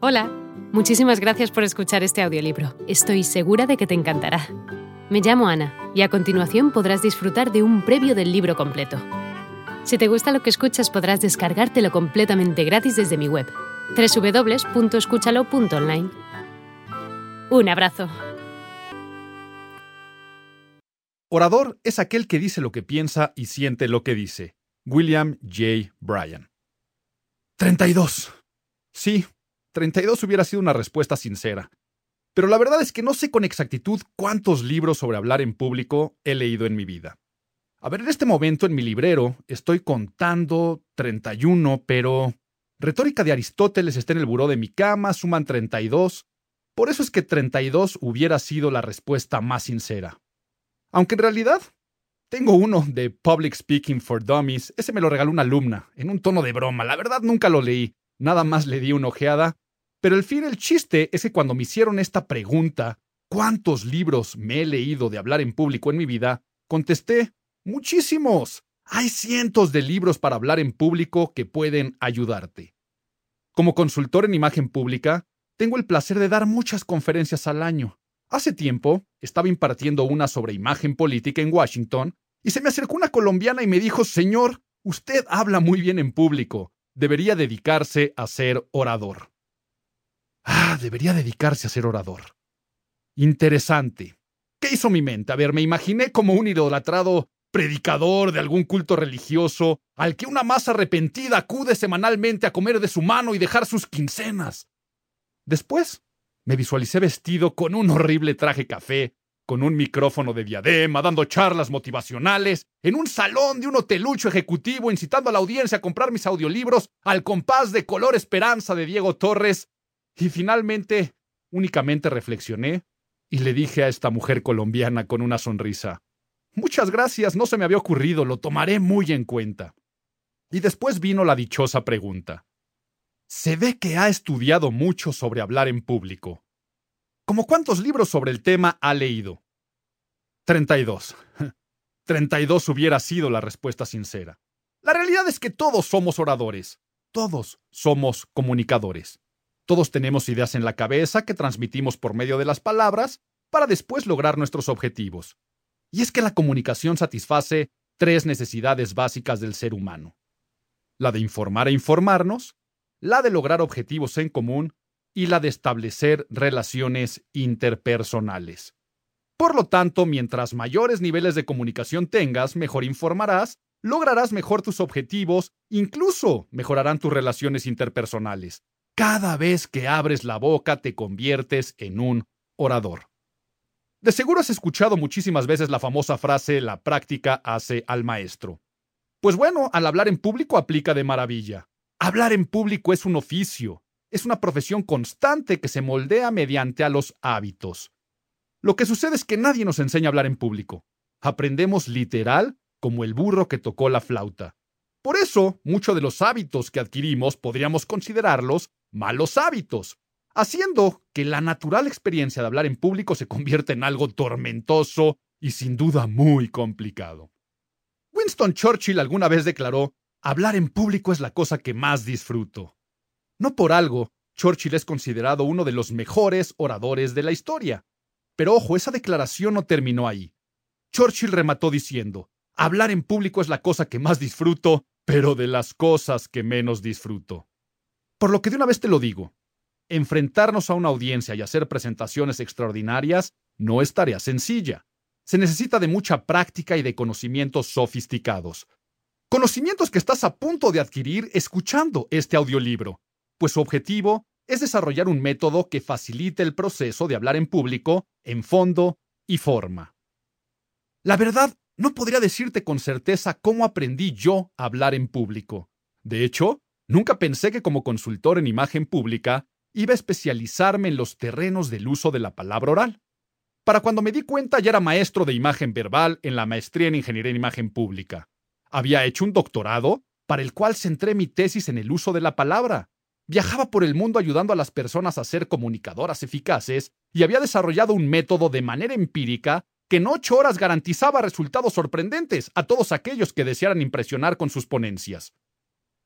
Hola, muchísimas gracias por escuchar este audiolibro. Estoy segura de que te encantará. Me llamo Ana y a continuación podrás disfrutar de un previo del libro completo. Si te gusta lo que escuchas podrás descargártelo completamente gratis desde mi web, www.escúchalo.online. Un abrazo. Orador es aquel que dice lo que piensa y siente lo que dice. William J. Bryan. 32. Sí, 32 hubiera sido una respuesta sincera. Pero la verdad es que no sé con exactitud cuántos libros sobre hablar en público he leído en mi vida. A ver, en este momento en mi librero estoy contando 31, pero Retórica de Aristóteles está en el buró de mi cama, suman 32. Por eso es que 32 hubiera sido la respuesta más sincera. Aunque en realidad tengo uno de Public Speaking for Dummies, ese me lo regaló una alumna, en un tono de broma, la verdad nunca lo leí, nada más le di una ojeada pero el fin, el chiste es que cuando me hicieron esta pregunta, ¿cuántos libros me he leído de hablar en público en mi vida? Contesté, muchísimos. Hay cientos de libros para hablar en público que pueden ayudarte. Como consultor en imagen pública, tengo el placer de dar muchas conferencias al año. Hace tiempo estaba impartiendo una sobre imagen política en Washington y se me acercó una colombiana y me dijo, Señor, usted habla muy bien en público, debería dedicarse a ser orador. Ah, debería dedicarse a ser orador. Interesante. ¿Qué hizo mi mente? A ver, me imaginé como un idolatrado predicador de algún culto religioso al que una masa arrepentida acude semanalmente a comer de su mano y dejar sus quincenas. Después, me visualicé vestido con un horrible traje café, con un micrófono de diadema, dando charlas motivacionales, en un salón de un hotelucho ejecutivo, incitando a la audiencia a comprar mis audiolibros al compás de Color Esperanza de Diego Torres, y finalmente, únicamente reflexioné y le dije a esta mujer colombiana con una sonrisa, Muchas gracias, no se me había ocurrido, lo tomaré muy en cuenta. Y después vino la dichosa pregunta. Se ve que ha estudiado mucho sobre hablar en público. ¿Cómo cuántos libros sobre el tema ha leído? Treinta y dos. Treinta y dos hubiera sido la respuesta sincera. La realidad es que todos somos oradores. Todos somos comunicadores. Todos tenemos ideas en la cabeza que transmitimos por medio de las palabras para después lograr nuestros objetivos. Y es que la comunicación satisface tres necesidades básicas del ser humano. La de informar e informarnos, la de lograr objetivos en común y la de establecer relaciones interpersonales. Por lo tanto, mientras mayores niveles de comunicación tengas, mejor informarás, lograrás mejor tus objetivos, incluso mejorarán tus relaciones interpersonales. Cada vez que abres la boca te conviertes en un orador. De seguro has escuchado muchísimas veces la famosa frase la práctica hace al maestro. Pues bueno, al hablar en público aplica de maravilla. Hablar en público es un oficio, es una profesión constante que se moldea mediante a los hábitos. Lo que sucede es que nadie nos enseña a hablar en público. Aprendemos literal como el burro que tocó la flauta. Por eso, muchos de los hábitos que adquirimos podríamos considerarlos malos hábitos, haciendo que la natural experiencia de hablar en público se convierta en algo tormentoso y sin duda muy complicado. Winston Churchill alguna vez declaró, hablar en público es la cosa que más disfruto. No por algo, Churchill es considerado uno de los mejores oradores de la historia. Pero ojo, esa declaración no terminó ahí. Churchill remató diciendo, hablar en público es la cosa que más disfruto, pero de las cosas que menos disfruto. Por lo que de una vez te lo digo, enfrentarnos a una audiencia y hacer presentaciones extraordinarias no es tarea sencilla. Se necesita de mucha práctica y de conocimientos sofisticados. Conocimientos que estás a punto de adquirir escuchando este audiolibro, pues su objetivo es desarrollar un método que facilite el proceso de hablar en público en fondo y forma. La verdad, no podría decirte con certeza cómo aprendí yo a hablar en público. De hecho, Nunca pensé que como consultor en imagen pública iba a especializarme en los terrenos del uso de la palabra oral. Para cuando me di cuenta ya era maestro de imagen verbal en la maestría en Ingeniería en Imagen Pública. Había hecho un doctorado para el cual centré mi tesis en el uso de la palabra. Viajaba por el mundo ayudando a las personas a ser comunicadoras eficaces y había desarrollado un método de manera empírica que en ocho horas garantizaba resultados sorprendentes a todos aquellos que desearan impresionar con sus ponencias.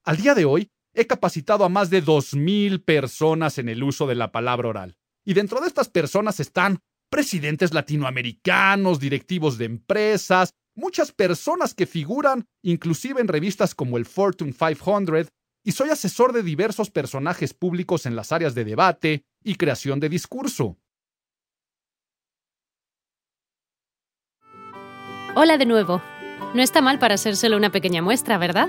Al día de hoy, he capacitado a más de 2.000 personas en el uso de la palabra oral. Y dentro de estas personas están presidentes latinoamericanos, directivos de empresas, muchas personas que figuran inclusive en revistas como el Fortune 500, y soy asesor de diversos personajes públicos en las áreas de debate y creación de discurso. Hola de nuevo. No está mal para solo una pequeña muestra, ¿verdad?